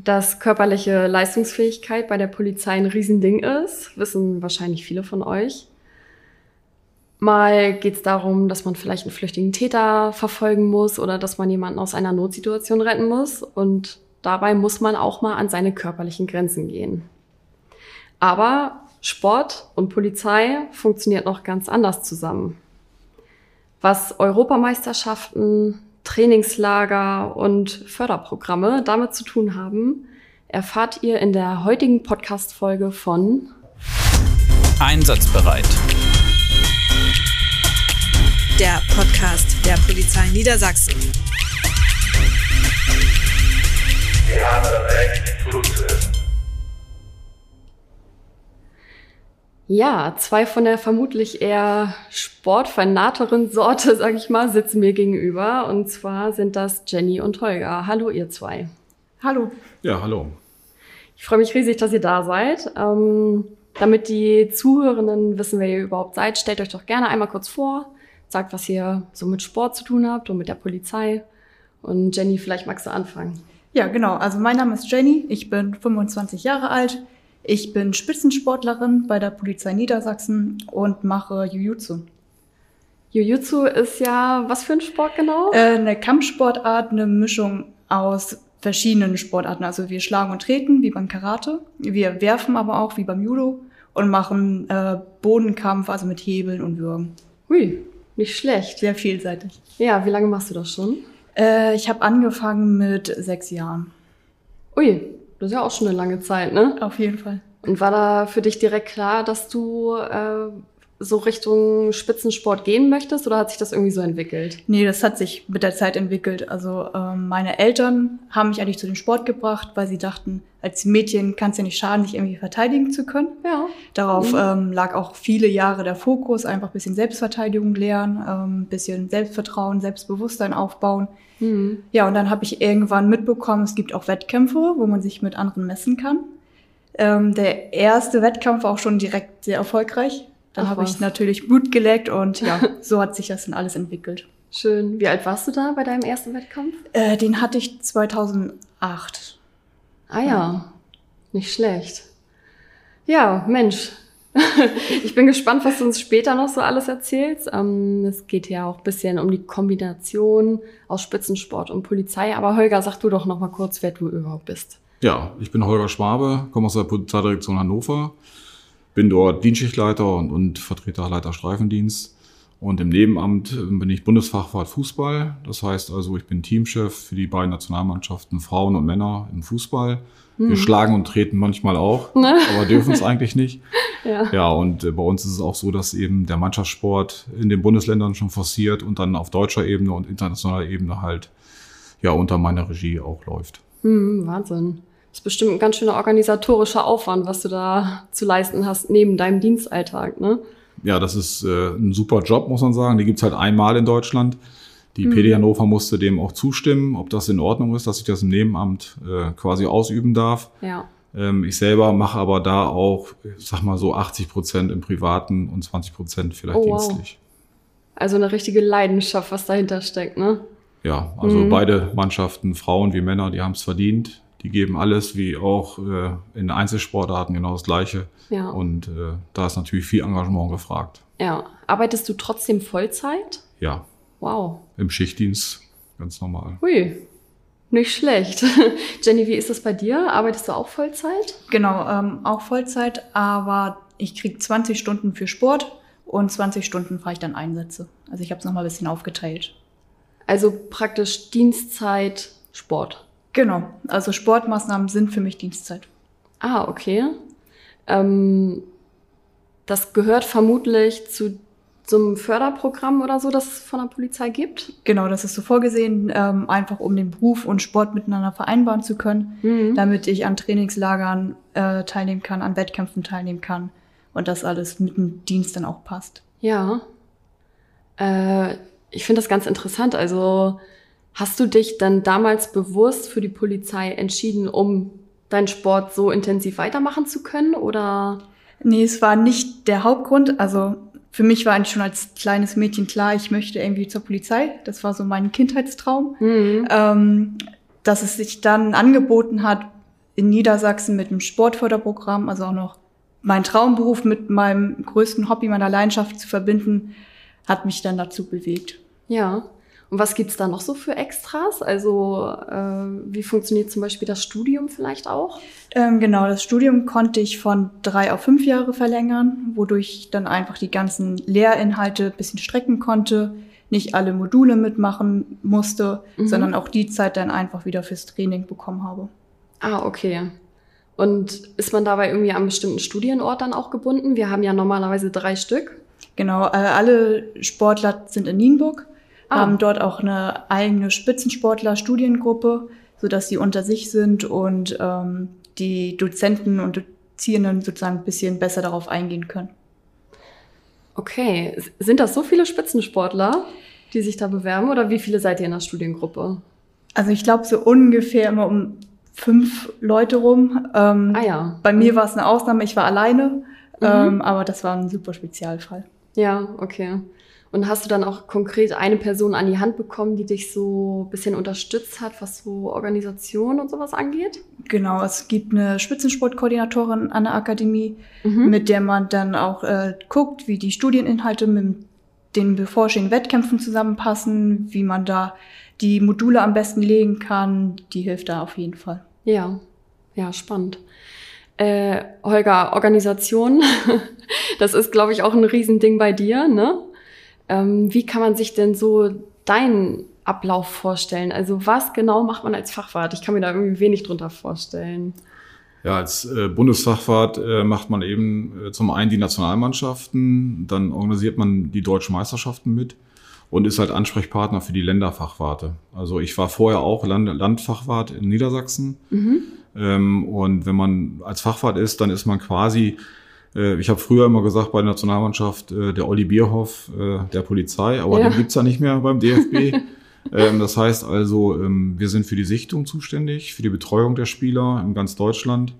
Dass körperliche Leistungsfähigkeit bei der Polizei ein Riesending ist, wissen wahrscheinlich viele von euch. Mal geht es darum, dass man vielleicht einen flüchtigen Täter verfolgen muss oder dass man jemanden aus einer Notsituation retten muss. Und dabei muss man auch mal an seine körperlichen Grenzen gehen. Aber Sport und Polizei funktioniert noch ganz anders zusammen. Was Europameisterschaften, Trainingslager und Förderprogramme damit zu tun haben, erfahrt ihr in der heutigen Podcast-Folge von Einsatzbereit. Der Podcast der Polizei Niedersachsen. Wir haben das Recht zuzuhören. Ja, zwei von der vermutlich eher sportfanateren Sorte, sag ich mal, sitzen mir gegenüber. Und zwar sind das Jenny und Holger. Hallo, ihr zwei. Hallo. Ja, hallo. Ich freue mich riesig, dass ihr da seid. Ähm, damit die Zuhörenden wissen, wer ihr überhaupt seid, stellt euch doch gerne einmal kurz vor. Sagt, was ihr so mit Sport zu tun habt und mit der Polizei. Und Jenny, vielleicht magst du anfangen. Ja, genau. Also mein Name ist Jenny. Ich bin 25 Jahre alt. Ich bin Spitzensportlerin bei der Polizei Niedersachsen und mache Jiu-Jitsu. Jiu-Jitsu ist ja was für ein Sport genau? Äh, eine Kampfsportart, eine Mischung aus verschiedenen Sportarten. Also wir schlagen und treten, wie beim Karate. Wir werfen aber auch, wie beim Judo. Und machen äh, Bodenkampf, also mit Hebeln und Würgen. Hui, nicht schlecht. Sehr vielseitig. Ja, wie lange machst du das schon? Äh, ich habe angefangen mit sechs Jahren. Ui, das ist ja auch schon eine lange Zeit, ne? Auf jeden Fall. Und war da für dich direkt klar, dass du äh, so Richtung Spitzensport gehen möchtest oder hat sich das irgendwie so entwickelt? Nee, das hat sich mit der Zeit entwickelt. Also ähm, meine Eltern haben mich eigentlich zu dem Sport gebracht, weil sie dachten, als Mädchen kann es ja nicht schaden, sich irgendwie verteidigen zu können. Ja. Darauf Mhm. ähm, lag auch viele Jahre der Fokus, einfach ein bisschen Selbstverteidigung lernen, ähm, ein bisschen Selbstvertrauen, Selbstbewusstsein aufbauen. Mhm. Ja, und dann habe ich irgendwann mitbekommen, es gibt auch Wettkämpfe, wo man sich mit anderen messen kann. Ähm, der erste Wettkampf war auch schon direkt sehr erfolgreich. Dann habe ich natürlich Blut geleckt und ja, so hat sich das dann alles entwickelt. Schön. Wie alt warst du da bei deinem ersten Wettkampf? Äh, den hatte ich 2008. Ah ja, nicht schlecht. Ja, Mensch. ich bin gespannt, was du uns später noch so alles erzählst. Ähm, es geht ja auch ein bisschen um die Kombination aus Spitzensport und Polizei. Aber Holger, sag du doch noch mal kurz, wer du überhaupt bist. Ja, ich bin Holger Schwabe, komme aus der Polizeidirektion Hannover, bin dort Dienstschichtleiter und, und Vertreter Leiter Streifendienst. Und im Nebenamt äh, bin ich Bundesfachwart Fußball. Das heißt also, ich bin Teamchef für die beiden Nationalmannschaften Frauen und Männer im Fußball. Wir schlagen und treten manchmal auch, Ne? aber dürfen es eigentlich nicht. Ja. Ja, und äh, bei uns ist es auch so, dass eben der Mannschaftssport in den Bundesländern schon forciert und dann auf deutscher Ebene und internationaler Ebene halt ja unter meiner Regie auch läuft. Hm, Wahnsinn. Das ist bestimmt ein ganz schöner organisatorischer Aufwand, was du da zu leisten hast neben deinem Dienstalltag, ne? Ja, das ist äh, ein super Job, muss man sagen. Die gibt's halt einmal in Deutschland. Die PD Hannover musste dem auch zustimmen, ob das in Ordnung ist, dass ich das im Nebenamt äh, quasi ausüben darf. Ja. Ähm, ich selber mache aber da auch, sag mal so 80 Prozent im Privaten und 20 Prozent vielleicht Oh, wow. dienstlich. Also eine richtige Leidenschaft, was dahinter steckt, ne? Ja, also Mhm. beide Mannschaften, Frauen wie Männer, die haben es verdient. Die geben alles, wie auch äh, in Einzelsportarten genau das Gleiche. Ja. Und äh, da ist natürlich viel Engagement gefragt. Ja. Arbeitest du trotzdem Vollzeit? Ja, Wow. im Schichtdienst ganz normal. Hui. Nicht schlecht. Jenny, wie ist das bei dir? Arbeitest du auch Vollzeit? Genau, ähm, auch Vollzeit, aber ich krieg 20 Stunden für Sport und 20 Stunden fahre ich dann Einsätze. Also ich habe es nochmal ein bisschen aufgeteilt. Also praktisch Dienstzeit, Sport. Genau, also Sportmaßnahmen sind für mich Dienstzeit. Ah, okay. Ähm, das gehört vermutlich zu so einem Förderprogramm oder so, das es von der Polizei gibt. Genau, das ist so vorgesehen, ähm, einfach um den Beruf und Sport miteinander vereinbaren zu können, Mhm. damit ich an Trainingslagern äh, teilnehmen kann, an Wettkämpfen teilnehmen kann und das alles mit dem Dienst dann auch passt. Ja. Äh, ich finde das ganz interessant. Also hast du dich dann damals bewusst für die Polizei entschieden, um deinen Sport so intensiv weitermachen zu können? Oder Nee, es war nicht der Hauptgrund. Also für mich war eigentlich schon als kleines Mädchen klar, ich möchte irgendwie zur Polizei. Das war so mein Kindheitstraum. Mhm. Ähm, dass es sich dann angeboten hat, in Niedersachsen mit dem Sportförderprogramm, also auch noch mein Traumberuf mit meinem größten Hobby, meiner Leidenschaft zu verbinden, hat mich dann dazu bewegt. Ja. Und was gibt's da noch so für Extras? Also äh, wie funktioniert zum Beispiel das Studium vielleicht auch? Ähm, genau, das Studium konnte ich von drei auf fünf Jahre verlängern, wodurch ich dann einfach die ganzen Lehrinhalte ein bisschen strecken konnte, nicht alle Module mitmachen musste, Mhm. sondern auch die Zeit dann einfach wieder fürs Training bekommen habe. Ah, okay. Und ist man dabei irgendwie an einen bestimmten Studienort dann auch gebunden? Wir haben ja normalerweise drei Stück. Genau, äh, alle Sportler sind in Nienburg, Ah. haben dort auch eine eigene Spitzensportler-Studiengruppe, sodass sie unter sich sind und ähm, die Dozenten und Dozierenden sozusagen ein bisschen besser darauf eingehen können. Okay. Sind das so viele Spitzensportler, die sich da bewerben? Oder wie viele seid ihr in der Studiengruppe? Also ich glaube so ungefähr immer um fünf Leute rum. Ähm, Ah ja. Bei mir war es eine Ausnahme, ich war alleine, ähm, aber das war ein super Spezialfall. Ja, okay. Und hast du dann auch konkret eine Person an die Hand bekommen, die dich so ein bisschen unterstützt hat, was so Organisation und sowas angeht? Genau, es gibt eine Spitzensportkoordinatorin an der Akademie, Mhm. mit der man dann auch äh, guckt, wie die Studieninhalte mit den bevorstehenden Wettkämpfen zusammenpassen, wie man da die Module am besten legen kann. Die hilft da auf jeden Fall. Ja, ja, spannend. Äh, Holger, Organisation, das ist, glaube ich, auch ein Riesending bei dir, ne? Ähm, wie kann man sich denn so deinen Ablauf vorstellen? Also was genau macht man als Fachwart? Ich kann mir da irgendwie wenig drunter vorstellen. Ja, als äh, Bundesfachwart äh, macht man eben äh, zum einen die Nationalmannschaften, dann organisiert man die deutschen Meisterschaften mit und ist halt Ansprechpartner für die Länderfachwarte. Also ich war vorher auch Land Landfachwart in Niedersachsen. Mhm. Ähm, und wenn man als Fachwart ist, dann ist man quasi, ich habe früher immer gesagt bei der Nationalmannschaft, äh, der Olli Bierhoff äh, der Polizei, aber Ja. den gibt's ja nicht mehr beim DFB. ähm, das heißt also, ähm, wir sind für die Sichtung zuständig, für die Betreuung der Spieler in ganz Deutschland.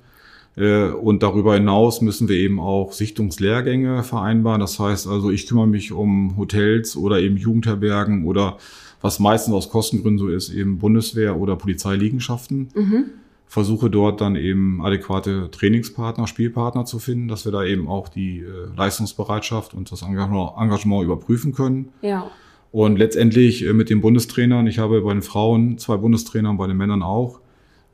Äh, Und darüber hinaus müssen wir eben auch Sichtungslehrgänge vereinbaren. Das heißt also, ich kümmere mich um Hotels oder eben Jugendherbergen oder was meistens aus Kostengründen so ist, eben Bundeswehr oder Polizeiliegenschaften Mhm. Versuche dort dann eben adäquate Trainingspartner, Spielpartner zu finden, dass wir da eben auch die äh, Leistungsbereitschaft und das Engagement, Engagement überprüfen können. Ja. Und letztendlich äh, mit den Bundestrainern, ich habe bei den Frauen zwei Bundestrainer und bei den Männern auch,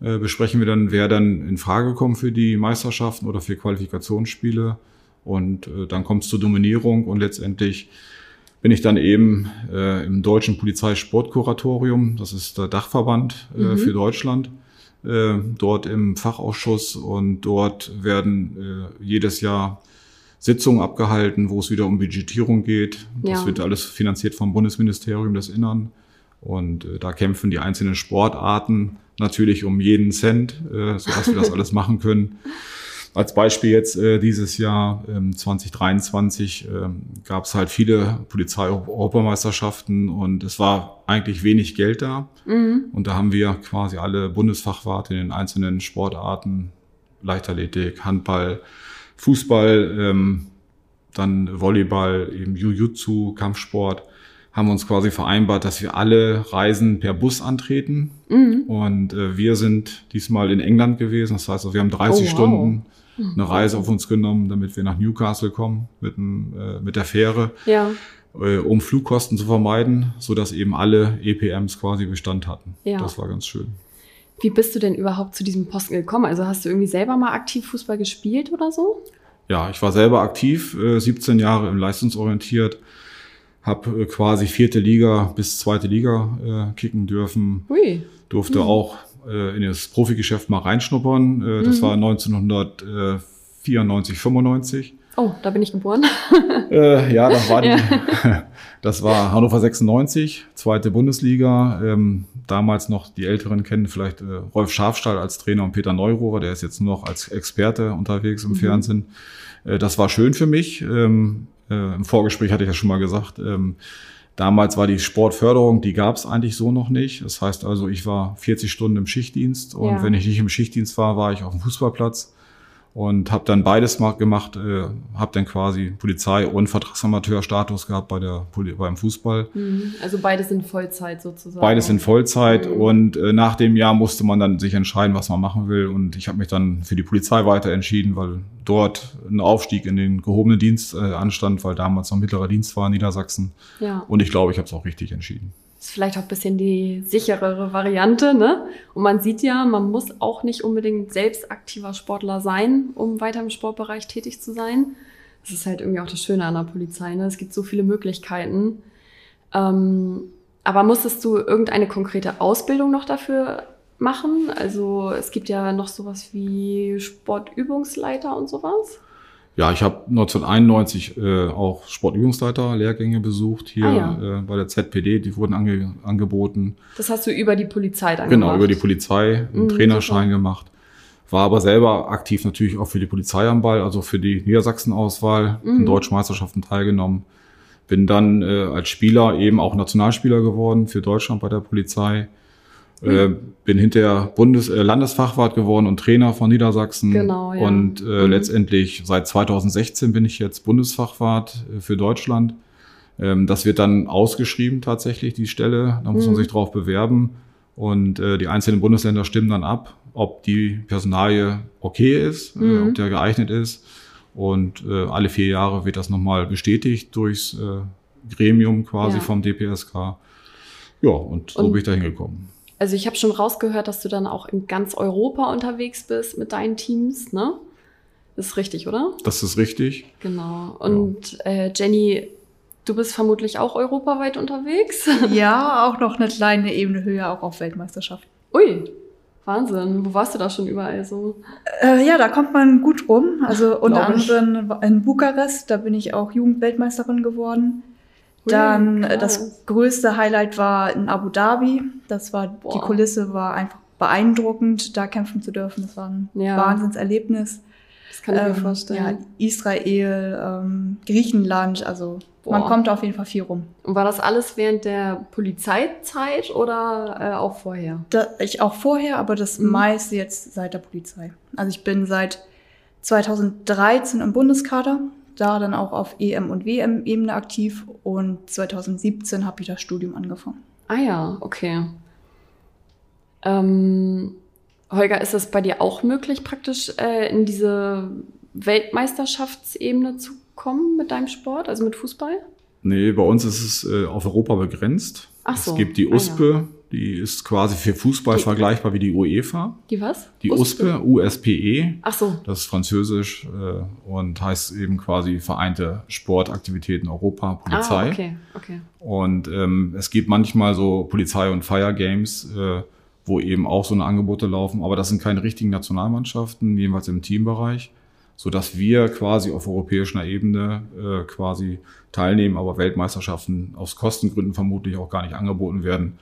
äh, besprechen wir dann, wer dann in Frage kommt für die Meisterschaften oder für Qualifikationsspiele. Und äh, dann kommt es zur Dominierung und letztendlich bin ich dann eben äh, im Deutschen Polizeisportkuratorium, das ist der Dachverband äh, Mhm. für Deutschland, äh, dort im Fachausschuss und dort werden äh, jedes Jahr Sitzungen abgehalten, wo es wieder um Budgetierung geht. Das Ja. wird alles finanziert vom Bundesministerium des Innern. Und äh, da kämpfen die einzelnen Sportarten natürlich um jeden Cent, äh, sodass wir das alles machen können. Als Beispiel jetzt äh, dieses Jahr ähm, 2023 ähm, gab es halt viele Polizei-Europameisterschaften und es war eigentlich wenig Geld da. Mhm. Und da haben wir quasi alle Bundesfachwarte in den einzelnen Sportarten, Leichtathletik, Handball, Fußball, ähm, dann Volleyball, eben Jiu-Jitsu, Kampfsport, haben uns quasi vereinbart, dass wir alle Reisen per Bus antreten. Mhm. Und äh, wir sind diesmal in England gewesen. Das heißt, wir haben 30 Oh, wow. Stunden eine Reise auf uns genommen, damit wir nach Newcastle kommen mit, dem, äh, mit der Fähre, Ja, äh, um Flugkosten zu vermeiden, so dass eben alle EPMs quasi Bestand hatten. Ja. Das war ganz schön. Wie bist du denn überhaupt zu diesem Posten gekommen? Also hast du irgendwie selber mal aktiv Fußball gespielt oder so? Ja, ich war selber aktiv, äh, 17 Jahre im leistungsorientiert, habe äh, quasi vierte Liga bis zweite Liga äh, kicken dürfen, Hui. durfte Mhm. auch äh, in das Profigeschäft mal reinschnuppern. Äh, das Mhm. war 1994, 95. Oh, da bin ich geboren. Äh, ja, das war, die, das war Hannover 96, zweite Bundesliga. Ähm, damals noch die Älteren kennen vielleicht äh, Rolf Schafstall als Trainer und Peter Neurohrer, der ist jetzt nur noch als Experte unterwegs im Mhm. Fernsehen. Äh, das war schön für mich. Ähm, äh, Im Vorgespräch hatte ich ja schon mal gesagt, ähm, damals war die Sportförderung, die gab es eigentlich so noch nicht. Das heißt also, ich war 40 Stunden im Schichtdienst und Ja. wenn ich nicht im Schichtdienst war, war ich auf dem Fußballplatz. Und habe dann beides mal gemacht, äh, habe dann quasi Polizei und Vertragsamateurstatus gehabt bei der beim Fußball. Mhm. Also beide sind Vollzeit sozusagen. Beides in Vollzeit Mhm. und äh, nach dem Jahr musste man dann sich entscheiden, was man machen will und ich habe mich dann für die Polizei weiter entschieden, weil dort ein Aufstieg in den gehobenen Dienst äh, anstand, weil damals noch mittlerer Dienst war in Niedersachsen Ja. und ich glaube, ich habe es auch richtig entschieden. Ist vielleicht auch ein bisschen die sicherere Variante, ne? Und man sieht ja, man muss auch nicht unbedingt selbst aktiver Sportler sein, um weiter im Sportbereich tätig zu sein. Das ist halt irgendwie auch das Schöne an der Polizei, ne? Es gibt so viele Möglichkeiten. Ähm, aber musstest du irgendeine konkrete Ausbildung noch dafür machen? Also es gibt ja noch sowas wie Sportübungsleiter und sowas. Ja, ich habe 1991 äh, auch Sportübungsleiter-Lehrgänge besucht hier Ah, äh, bei der ZPD, die wurden ange angeboten. Das hast du über die Polizei dann Genau, gemacht. über die Polizei, einen Mhm, Trainerschein super. gemacht. War aber selber aktiv natürlich auch für die Polizei am Ball, also für die Niedersachsen-Auswahl, Mhm. in deutschen Meisterschaften teilgenommen. Bin dann äh, als Spieler eben auch Nationalspieler geworden für Deutschland bei der Polizei. Mhm. Äh, bin hinterher Bundes äh, Landesfachwart geworden und Trainer von Niedersachsen. Genau, ja. Und äh, Mhm. letztendlich seit 2016 bin ich jetzt Bundesfachwart äh, für Deutschland. Ähm, das wird dann ausgeschrieben tatsächlich, die Stelle. Da muss man Mhm. sich drauf bewerben. Und äh, die einzelnen Bundesländer stimmen dann ab, ob die Personalie okay ist, äh, Mhm. ob der geeignet ist. Und äh, alle vier Jahre wird das nochmal bestätigt durchs äh, Gremium quasi Ja. vom DPSK. Ja, und so Und- bin ich da hingekommen. Also ich habe schon rausgehört, dass du dann auch in ganz Europa unterwegs bist mit deinen Teams, ne? Das ist richtig, oder? Das ist richtig. Genau. Und äh, Jenny, du bist vermutlich auch europaweit unterwegs. Ja, auch noch eine kleine Ebene höher, auch auf Weltmeisterschaft. Ui, Wahnsinn. Wo warst du da schon überall so? Äh, ja, da kommt man gut rum. Also unter anderem in Bukarest, da bin ich auch Jugendweltmeisterin geworden. Dann äh, krass. das größte Highlight war in Abu Dhabi. Das war die Boah. Kulisse war einfach beeindruckend, da kämpfen zu dürfen. Das war ein Ja. Wahnsinnserlebnis. Das kann ich mir Ähm, vorstellen. Ja, Israel, ähm, Griechenland, also man Boah. kommt auf jeden Fall viel rum. Und war das alles während der Polizeizeit oder äh, auch vorher? Da, ich auch vorher, aber das Mhm. meiste jetzt seit der Polizei. Also ich bin seit 2013 im Bundeskader, da dann auch auf EM- und WM-Ebene aktiv und 2017 habe ich das Studium angefangen. Ah ja, okay. Ähm, Holger, ist es bei dir auch möglich, praktisch äh, in diese Weltmeisterschaftsebene zu kommen mit deinem Sport, also mit Fußball? Nee, bei uns ist es äh, auf Europa begrenzt. Ach so. Es gibt die Ah, ja. Die ist quasi für Fußball Die- vergleichbar wie die UEFA. Die was? Die USPE, USPE, Ach so. das ist französisch äh, und heißt eben quasi Vereinte Sportaktivitäten Europa, Polizei. Ah, okay, okay. Und ähm, es gibt manchmal so Polizei- und Fire Games, äh, wo eben auch so eine Angebote laufen, aber das sind keine richtigen Nationalmannschaften, jedenfalls im Teambereich, so dass wir quasi auf europäischer Ebene äh, quasi teilnehmen, aber Weltmeisterschaften aus Kostengründen vermutlich auch gar nicht angeboten werden,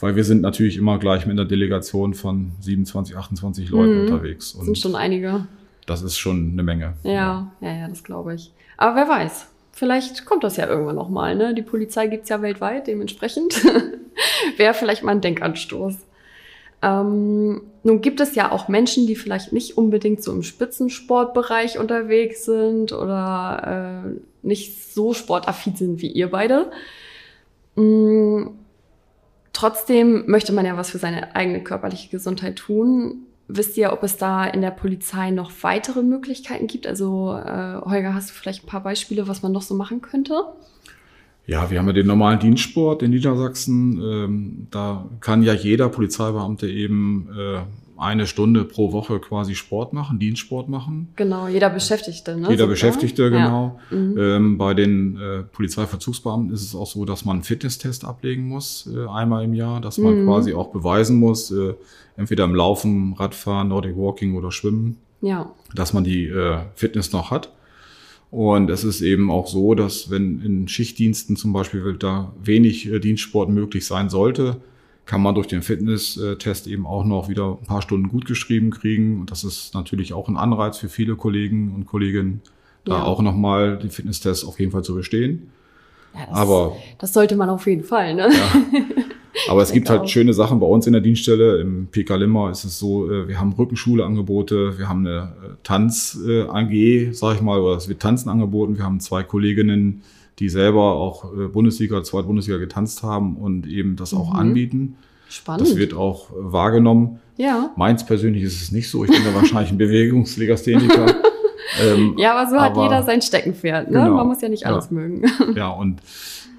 weil wir sind natürlich immer gleich mit einer Delegation von 27, 28 Leuten Mhm. unterwegs Das sind und schon einige. das ist schon eine Menge. Ja, ja, ja, das glaube ich. Aber wer weiß. Vielleicht kommt das ja irgendwann nochmal, ne? Die Polizei gibt's ja weltweit, dementsprechend wäre vielleicht mal ein Denkanstoß. Ähm, nun gibt es ja auch Menschen, die vielleicht nicht unbedingt so im Spitzensportbereich unterwegs sind oder äh, nicht so sportaffin sind wie ihr beide. Mm, trotzdem möchte man ja was für seine eigene körperliche Gesundheit tun. Wisst ihr, ob es da in der Polizei noch weitere Möglichkeiten gibt? Also, äh, Holger, hast du vielleicht ein paar Beispiele, was man noch so machen könnte? Ja, wir haben ja den normalen Dienstsport in Niedersachsen. Ähm, da kann ja jeder Polizeibeamte eben äh, eine Stunde pro Woche quasi Sport machen, Dienstsport machen. Genau, jeder Beschäftigte, ne? Jeder Sogar? Beschäftigte, Ja. genau. Mhm. Ähm, bei den äh, Polizeiverzugsbeamten ist es auch so, dass man einen Fitnesstest ablegen muss, äh, einmal im Jahr, dass man Mhm. quasi auch beweisen muss, äh, entweder im Laufen, Radfahren, Nordic Walking oder Schwimmen, Ja, dass man die äh, Fitness noch hat. Und es ist eben auch so, dass wenn in Schichtdiensten zum Beispiel da wenig äh, Dienstsport möglich sein sollte, kann man durch den Fitnesstest eben auch noch wieder ein paar Stunden gut geschrieben kriegen. Und das ist natürlich auch ein Anreiz für viele Kollegen und Kolleginnen, da Ja. auch nochmal die Fitnesstests auf jeden Fall zu bestehen. ja das, Aber das sollte man auf jeden Fall, ne? Aber es gibt halt auch. schöne Sachen bei uns in der Dienststelle. Im PK Limmer ist es so, äh, wir haben Rückenschule-Angebote, wir haben eine äh, Tanz-AG, sag ich mal, oder es wird Tanzen angeboten. Wir haben zwei Kolleginnen, die selber auch äh, Bundesliga, Zweitbundesliga getanzt haben und eben das auch Mhm. anbieten. Spannend. Das wird auch äh, wahrgenommen. ja. Meins persönlich ist es nicht so. Ich bin da wahrscheinlich ein Bewegungslegastheniker. ähm, Ja, aber so hat Aber- jeder sein Steckenpferd. Ne? Genau. Man muss ja nicht Ja. alles mögen. Ja, und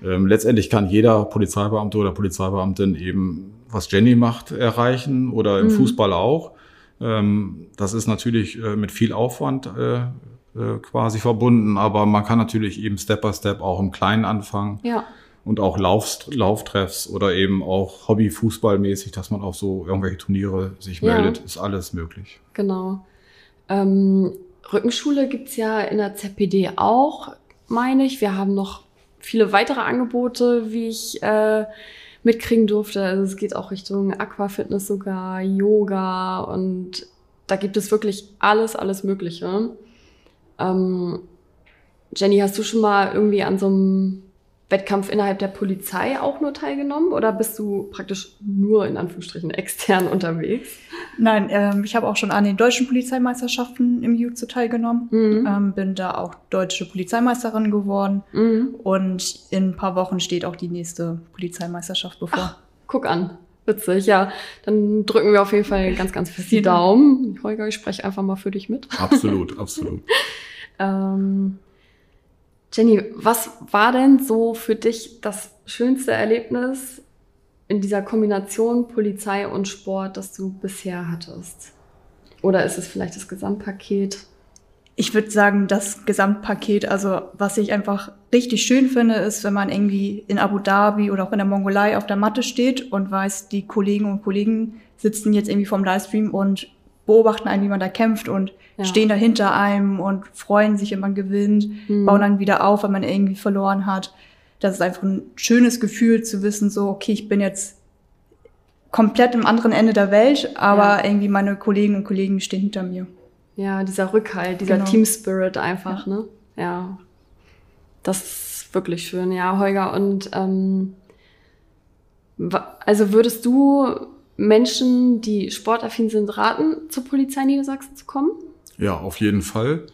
ähm, letztendlich kann jeder Polizeibeamte oder Polizeibeamtin eben, was Jenny macht, erreichen oder im Mhm. Fußball auch. Ähm, das ist natürlich äh, mit viel Aufwand äh, äh, quasi verbunden, aber man kann natürlich eben Step by Step auch im Kleinen anfangen Ja. und auch Lauf, Lauftreffs oder eben auch Hobby-Fußballmäßig, dass man auf so irgendwelche Turniere sich Ja. meldet, ist alles möglich. Genau. Ähm, Rückenschule gibt's ja in der ZPD auch, meine ich. Wir haben noch viele weitere Angebote, wie ich äh, mitkriegen durfte. Also es geht auch Richtung Aquafitness sogar, Yoga und da gibt es wirklich alles, alles Mögliche. Ähm, Jenny, hast du schon mal irgendwie an so einem Wettkampf innerhalb der Polizei auch nur teilgenommen oder bist du praktisch nur in Anführungsstrichen extern unterwegs? Nein, ähm, ich habe auch schon an den deutschen Polizeimeisterschaften im Jiu-Jitsu teilgenommen. Mhm. Ähm, bin da auch deutsche Polizeimeisterin geworden. Mhm. Und in ein paar Wochen steht auch die nächste Polizeimeisterschaft bevor. Guck an. Witzig, ja. Dann drücken wir auf jeden Fall ganz, ganz fest die. Daumen. Holger, ich spreche einfach mal für dich mit. Absolut, absolut. Ähm, Jenny, was war denn so für dich das schönste Erlebnis in dieser Kombination Polizei und Sport, das du bisher hattest? Oder ist es vielleicht das Gesamtpaket? Ich würde sagen, das Gesamtpaket, also was ich einfach richtig schön finde, ist, wenn man irgendwie in Abu Dhabi oder auch in der Mongolei auf der Matte steht und weiß, die Kollegen und Kollegen sitzen jetzt irgendwie vom Livestream und beobachten einen, wie man da kämpft und Ja. stehen da hinter einem und freuen sich, wenn man gewinnt, Hm. bauen dann wieder auf, wenn man irgendwie verloren hat. Das ist einfach ein schönes Gefühl zu wissen, so, okay, ich bin jetzt komplett am anderen Ende der Welt, aber Ja. irgendwie meine Kollegen und Kollegen stehen hinter mir. Ja, dieser Rückhalt, dieser Genau. Team Spirit einfach, ne? Ja. Das ist wirklich schön, ja, Holger. Und ähm, also würdest du Menschen, die sportaffin sind, raten, zur Polizei Niedersachsen zu kommen? Ja, auf jeden Fall.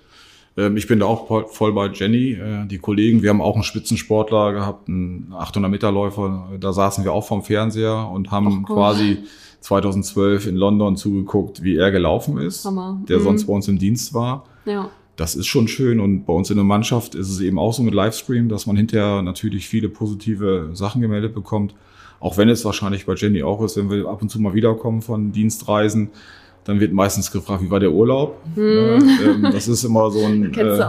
Ähm, Ich bin da auch voll- bei Jenny. Äh, Die Kollegen, wir haben auch einen Spitzensportler gehabt, einen 800 Meter Läufer. Da saßen wir auch vom Fernseher und haben cool. quasi 2012 in London zugeguckt, wie er gelaufen ist, Hammer. der Mhm. sonst bei uns im Dienst war. Ja. Das ist schon schön und bei uns in der Mannschaft ist es eben auch so mit Livestream, dass man hinterher natürlich viele positive Sachen gemeldet bekommt. Auch wenn es wahrscheinlich bei Jenny auch ist, wenn wir ab und zu mal wiederkommen von Dienstreisen, dann wird meistens gefragt, wie war der Urlaub? Ja, ähm, das ist immer so ein, äh,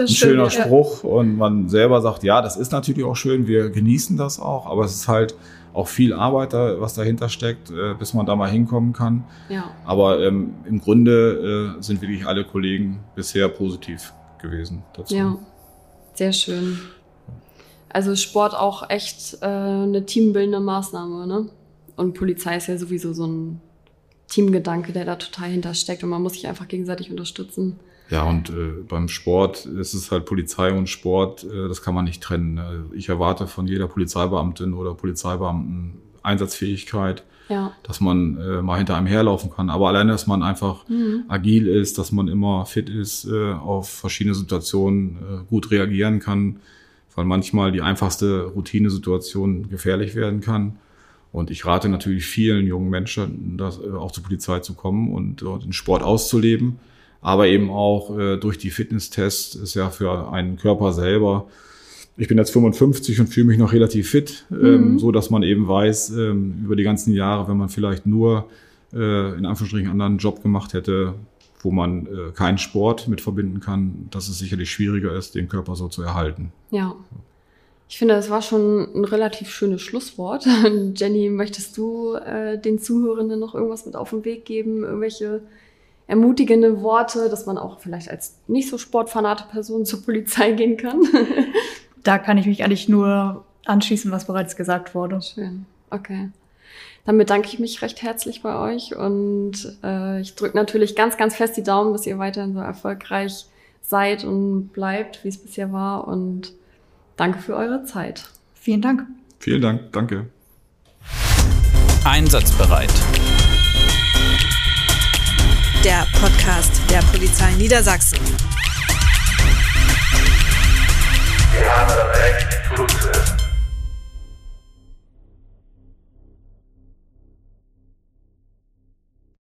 ein schöner. Spruch und man selber sagt, ja, das ist natürlich auch schön, wir genießen das auch, aber es ist halt auch viel Arbeit, da, was dahinter steckt, äh, bis man da mal hinkommen kann. Ja. Aber ähm, im Grunde äh, sind wirklich alle Kollegen bisher positiv gewesen dazu. Ja. Sehr schön. Also Sport auch echt äh, eine teambildende Maßnahme, ne? Und Polizei ist ja sowieso so ein Teamgedanke, der da total hintersteckt und man muss sich einfach gegenseitig unterstützen. Ja, und äh, beim Sport ist es halt Polizei und Sport, äh, das kann man nicht trennen. Äh, Ich erwarte von jeder Polizeibeamtin oder Polizeibeamten Einsatzfähigkeit, Ja. dass man äh, mal hinter einem herlaufen kann. Aber alleine, dass man einfach Mhm. agil ist, dass man immer fit ist, äh, auf verschiedene Situationen äh, gut reagieren kann, weil manchmal die einfachste Routinesituation gefährlich werden kann. Und ich rate natürlich vielen jungen Menschen, das, äh, auch zur Polizei zu kommen und den Sport auszuleben. Aber eben auch äh, durch die Fitnesstests ist ja für einen Körper selber. Ich bin jetzt 55 und fühle mich noch relativ fit, ähm, so dass man eben weiß, ähm, über die ganzen Jahre, wenn man vielleicht nur äh, in Anführungsstrichen einen anderen Job gemacht hätte, wo man äh, keinen Sport mit verbinden kann, dass es sicherlich schwieriger ist, den Körper so zu erhalten. Ja. Ich finde, das war schon ein relativ schönes Schlusswort. Jenny, möchtest du äh, den Zuhörenden noch irgendwas mit auf den Weg geben? Irgendwelche ermutigende Worte, dass man auch vielleicht als nicht so sportfanate Person zur Polizei gehen kann? Da kann ich mich eigentlich nur anschließen, was bereits gesagt wurde. Schön. Okay. Dann bedanke ich mich recht herzlich bei euch und äh, ich drücke natürlich ganz, ganz fest die Daumen, dass ihr weiterhin so erfolgreich seid und bleibt, wie es bisher war. Und danke für eure Zeit. Vielen Dank. Vielen Dank, danke. Einsatzbereit. Der Podcast der Polizei Niedersachsen. Wir haben das Recht zuzuhören.